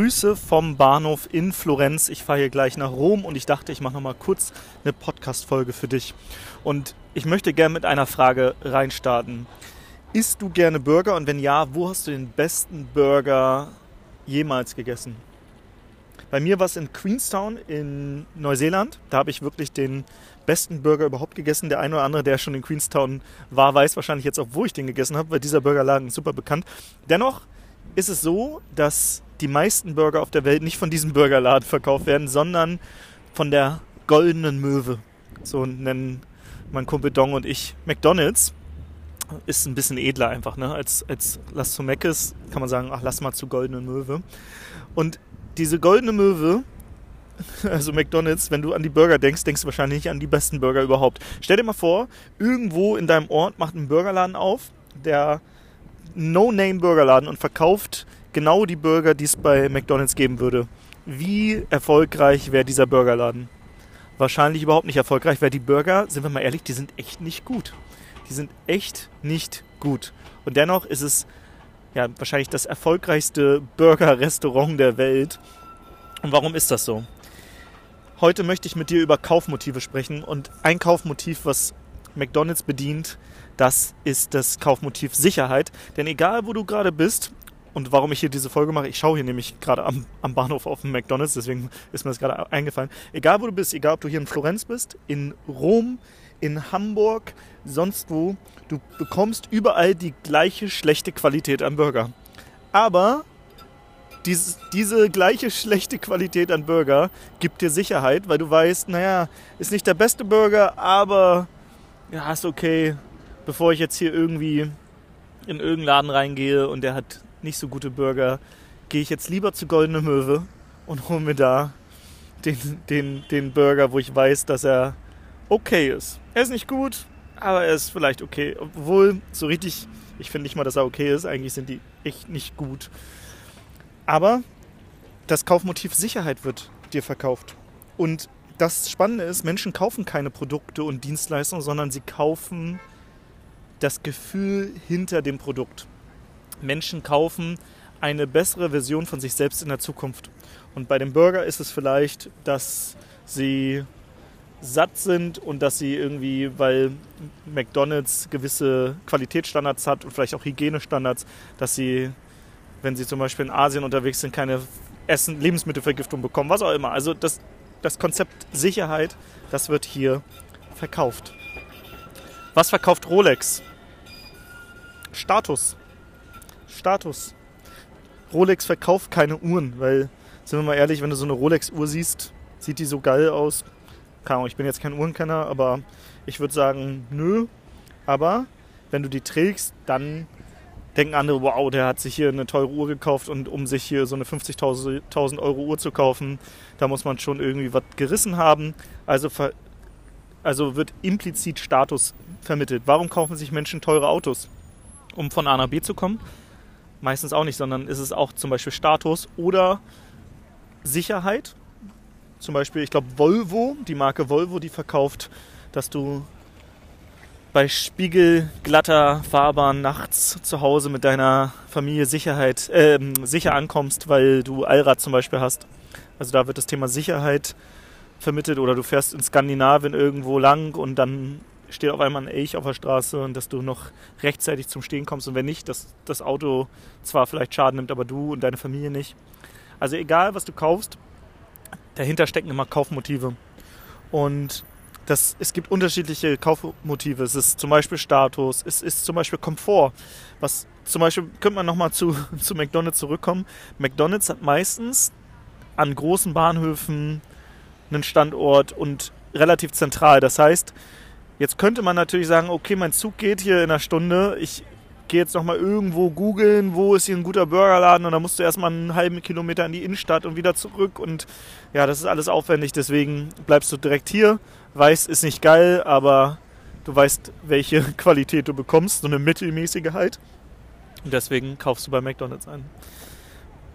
Grüße vom Bahnhof in Florenz. Ich fahre hier gleich nach Rom und ich dachte, ich mache noch mal kurz eine Podcast-Folge für dich. Und ich möchte gerne mit einer Frage reinstarten. Isst du gerne Burger und wenn ja, wo hast du den besten Burger jemals gegessen? Bei mir war es in Queenstown in Neuseeland. Da habe ich wirklich den besten Burger überhaupt gegessen. Der eine oder andere, der schon in Queenstown war, weiß wahrscheinlich jetzt auch, wo ich den gegessen habe, weil dieser Burgerladen ist super bekannt. Dennoch ist es so, dass die meisten Burger auf der Welt nicht von diesem Burgerladen verkauft werden, sondern von der goldenen Möwe. So nennen mein Kumpel Dong und ich McDonald's ist ein bisschen edler einfach, ne? Als, als lass zu Meckes kann man sagen, ach, lass mal zu Goldenen Möwe. Und diese Goldene Möwe, also McDonalds, wenn du an die Burger denkst, denkst du wahrscheinlich nicht an die besten Burger überhaupt. Stell dir mal vor, irgendwo in deinem Ort macht ein Burgerladen auf, der No-Name-Burgerladen und verkauft genau die Burger, die es bei McDonalds geben würde. Wie erfolgreich wäre dieser Burgerladen? Wahrscheinlich überhaupt nicht erfolgreich, weil die Burger, sind wir mal ehrlich, die sind echt nicht gut die sind echt nicht gut. Und dennoch ist es ja wahrscheinlich das erfolgreichste Burger-Restaurant der Welt. Und warum ist das so? Heute möchte ich mit dir über Kaufmotive sprechen und ein Kaufmotiv, was McDonald's bedient, das ist das Kaufmotiv Sicherheit. Denn egal, wo du gerade bist, und warum ich hier diese Folge mache, ich schaue hier nämlich gerade am, am Bahnhof auf dem McDonald's, deswegen ist mir das gerade eingefallen. Egal, wo du bist, egal, ob du hier in Florenz bist, in Rom, in Hamburg, sonst wo, du bekommst überall die gleiche schlechte Qualität an Burger. Aber dieses, diese gleiche schlechte Qualität an Burger gibt dir Sicherheit, weil du weißt, naja, ist nicht der beste Burger, aber ja, ist okay. Bevor ich jetzt hier irgendwie in irgendeinen Laden reingehe und der hat nicht so gute Burger, gehe ich jetzt lieber zu Goldene Möwe und hole mir da den, den, den Burger, wo ich weiß, dass er okay ist. Er ist nicht gut, aber er ist vielleicht okay. Obwohl, so richtig, ich finde nicht mal, dass er okay ist. Eigentlich sind die echt nicht gut. Aber das Kaufmotiv Sicherheit wird dir verkauft. Und das Spannende ist, Menschen kaufen keine Produkte und Dienstleistungen, sondern sie kaufen das Gefühl hinter dem Produkt. Menschen kaufen eine bessere Version von sich selbst in der Zukunft. Und bei dem Burger ist es vielleicht, dass sie satt sind und dass sie irgendwie, weil McDonald's gewisse Qualitätsstandards hat und vielleicht auch Hygienestandards, dass sie, wenn sie zum Beispiel in Asien unterwegs sind, keine Essen, Lebensmittelvergiftung bekommen, was auch immer. Also das, das Konzept Sicherheit, das wird hier verkauft. Was verkauft Rolex? Status. Status. Rolex verkauft keine Uhren, weil, sind wir mal ehrlich, wenn du so eine Rolex-Uhr siehst, sieht die so geil aus, keine Ahnung, ich bin jetzt kein Uhrenkenner, aber ich würde sagen, nö. Aber wenn du die trägst, dann denken andere, wow, der hat sich hier eine teure Uhr gekauft und um sich hier so eine 50.000 Euro Uhr zu kaufen, da muss man schon irgendwie was gerissen haben. Also, also wird implizit Status vermittelt. Warum kaufen sich Menschen teure Autos? Um von A nach B zu kommen? Meistens auch nicht, sondern ist es auch zum Beispiel Status oder Sicherheit zum Beispiel, ich glaube, Volvo, die Marke Volvo, die verkauft, dass du bei spiegelglatter Fahrbahn nachts zu Hause mit deiner Familie Sicherheit, äh, sicher ankommst, weil du Allrad zum Beispiel hast. Also da wird das Thema Sicherheit vermittelt oder du fährst in Skandinavien irgendwo lang und dann steht auf einmal ein Elch auf der Straße und dass du noch rechtzeitig zum Stehen kommst und wenn nicht, dass das Auto zwar vielleicht Schaden nimmt, aber du und deine Familie nicht. Also egal, was du kaufst, dahinter stecken immer Kaufmotive. Und das, es gibt unterschiedliche Kaufmotive. Es ist zum Beispiel Status, es ist zum Beispiel Komfort. Was zum Beispiel, könnte man nochmal zu, zu McDonalds zurückkommen. McDonalds hat meistens an großen Bahnhöfen einen Standort und relativ zentral. Das heißt, jetzt könnte man natürlich sagen, okay, mein Zug geht hier in einer Stunde, ich gehe jetzt nochmal irgendwo googeln, wo ist hier ein guter Burgerladen? Und dann musst du erstmal einen halben Kilometer in die Innenstadt und wieder zurück. Und ja, das ist alles aufwendig, deswegen bleibst du direkt hier, weißt, ist nicht geil, aber du weißt, welche Qualität du bekommst, so eine mittelmäßige halt. Und deswegen kaufst du bei McDonalds ein.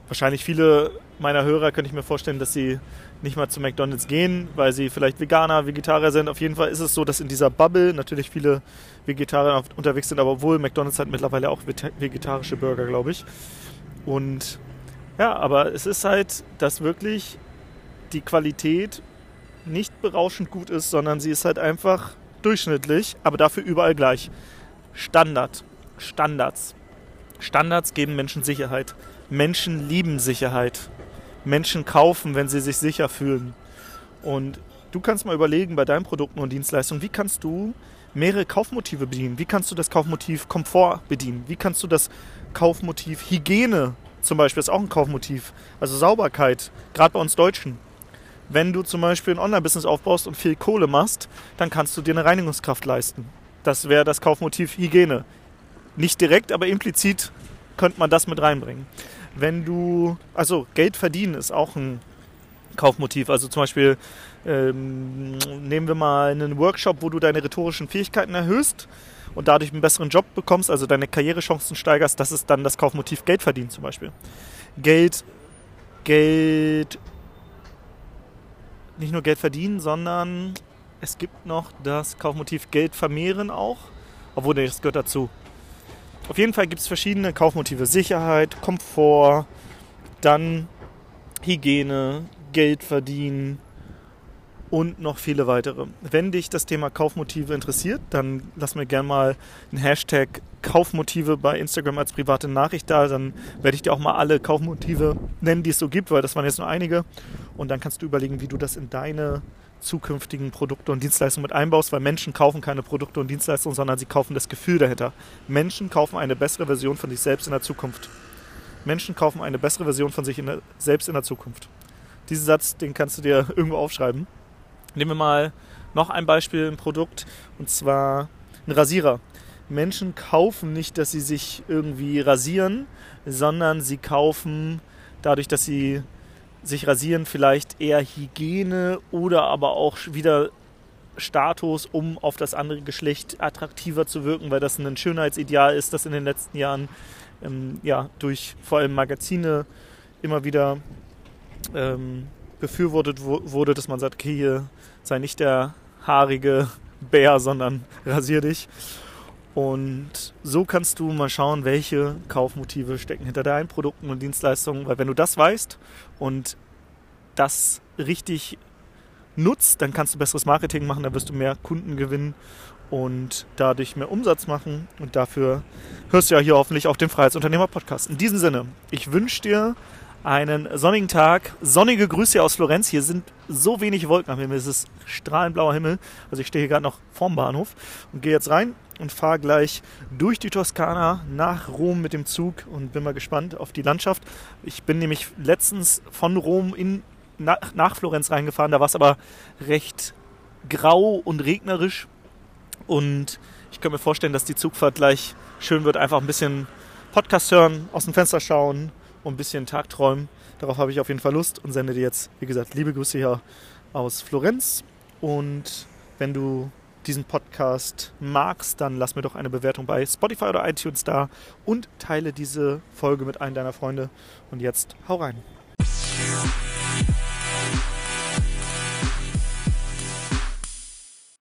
Wahrscheinlich viele meiner Hörer könnte ich mir vorstellen, dass sie nicht mal zu McDonalds gehen, weil sie vielleicht Veganer, Vegetarier sind. Auf jeden Fall ist es so, dass in dieser Bubble natürlich viele Vegetarier unterwegs sind, aber obwohl McDonalds hat mittlerweile auch vegetarische Burger, glaube ich. Und Ja, aber es ist halt, dass wirklich die Qualität nicht berauschend gut ist, sondern sie ist halt einfach durchschnittlich, aber dafür überall gleich. Standard. Standards. Standards geben Menschen Sicherheit. Menschen lieben Sicherheit. Menschen kaufen, wenn sie sich sicher fühlen. Und du kannst mal überlegen bei deinen Produkten und Dienstleistungen, wie kannst du mehrere Kaufmotive bedienen? Wie kannst du das Kaufmotiv Komfort bedienen? Wie kannst du das Kaufmotiv Hygiene zum Beispiel ist auch ein Kaufmotiv. Also Sauberkeit, gerade bei uns Deutschen. Wenn du zum Beispiel ein Online-Business aufbaust und viel Kohle machst, dann kannst du dir eine Reinigungskraft leisten. Das wäre das Kaufmotiv Hygiene. Nicht direkt, aber implizit könnte man das mit reinbringen. Wenn du, also Geld verdienen ist auch ein Kaufmotiv. Also zum Beispiel ähm, nehmen wir mal einen Workshop, wo du deine rhetorischen Fähigkeiten erhöhst und dadurch einen besseren Job bekommst, also deine Karrierechancen steigerst. Das ist dann das Kaufmotiv Geld verdienen zum Beispiel. Geld, Geld nicht nur Geld verdienen, sondern es gibt noch das Kaufmotiv Geld vermehren auch. Obwohl, das gehört dazu. Auf jeden Fall gibt es verschiedene Kaufmotive. Sicherheit, Komfort, dann Hygiene, Geld verdienen und noch viele weitere. Wenn dich das Thema Kaufmotive interessiert, dann lass mir gerne mal einen Hashtag Kaufmotive bei Instagram als private Nachricht da. Dann werde ich dir auch mal alle Kaufmotive nennen, die es so gibt, weil das waren jetzt nur einige. Und dann kannst du überlegen, wie du das in deine zukünftigen Produkte und Dienstleistungen mit einbaust, weil Menschen kaufen keine Produkte und Dienstleistungen, sondern sie kaufen das Gefühl dahinter. Menschen kaufen eine bessere Version von sich selbst in der Zukunft. Menschen kaufen eine bessere Version von sich in der, selbst in der Zukunft. Diesen Satz, den kannst du dir irgendwo aufschreiben. Nehmen wir mal noch ein Beispiel, ein Produkt, und zwar ein Rasierer. Menschen kaufen nicht, dass sie sich irgendwie rasieren, sondern sie kaufen dadurch, dass sie sich rasieren, vielleicht eher Hygiene oder aber auch wieder Status, um auf das andere Geschlecht attraktiver zu wirken, weil das ein Schönheitsideal ist, das in den letzten Jahren ähm, ja, durch vor allem Magazine immer wieder ähm, befürwortet wurde, dass man sagt, okay, hier sei nicht der haarige Bär, sondern rasier dich. Und so kannst du mal schauen, welche Kaufmotive stecken hinter deinen Produkten und Dienstleistungen. Weil wenn du das weißt und das richtig nutzt, dann kannst du besseres Marketing machen, dann wirst du mehr Kunden gewinnen und dadurch mehr Umsatz machen. Und dafür hörst du ja hier hoffentlich auch den Freiheitsunternehmer-Podcast. In diesem Sinne, ich wünsche dir einen sonnigen Tag. Sonnige Grüße aus Florenz. Hier sind so wenig Wolken am Himmel. Es ist strahlend blauer Himmel. Also ich stehe hier gerade noch vorm Bahnhof und gehe jetzt rein und fahre gleich durch die Toskana nach Rom mit dem Zug und bin mal gespannt auf die Landschaft. Ich bin nämlich letztens von Rom in, nach, nach Florenz reingefahren. Da war es aber recht grau und regnerisch. Und ich kann mir vorstellen, dass die Zugfahrt gleich schön wird. Einfach ein bisschen Podcast hören, aus dem Fenster schauen und ein bisschen Tagträumen. Darauf habe ich auf jeden Fall Lust und sende dir jetzt, wie gesagt, liebe Grüße hier aus Florenz. Und wenn du diesen Podcast magst, dann lass mir doch eine Bewertung bei Spotify oder iTunes da und teile diese Folge mit einem deiner Freunde. Und jetzt hau rein.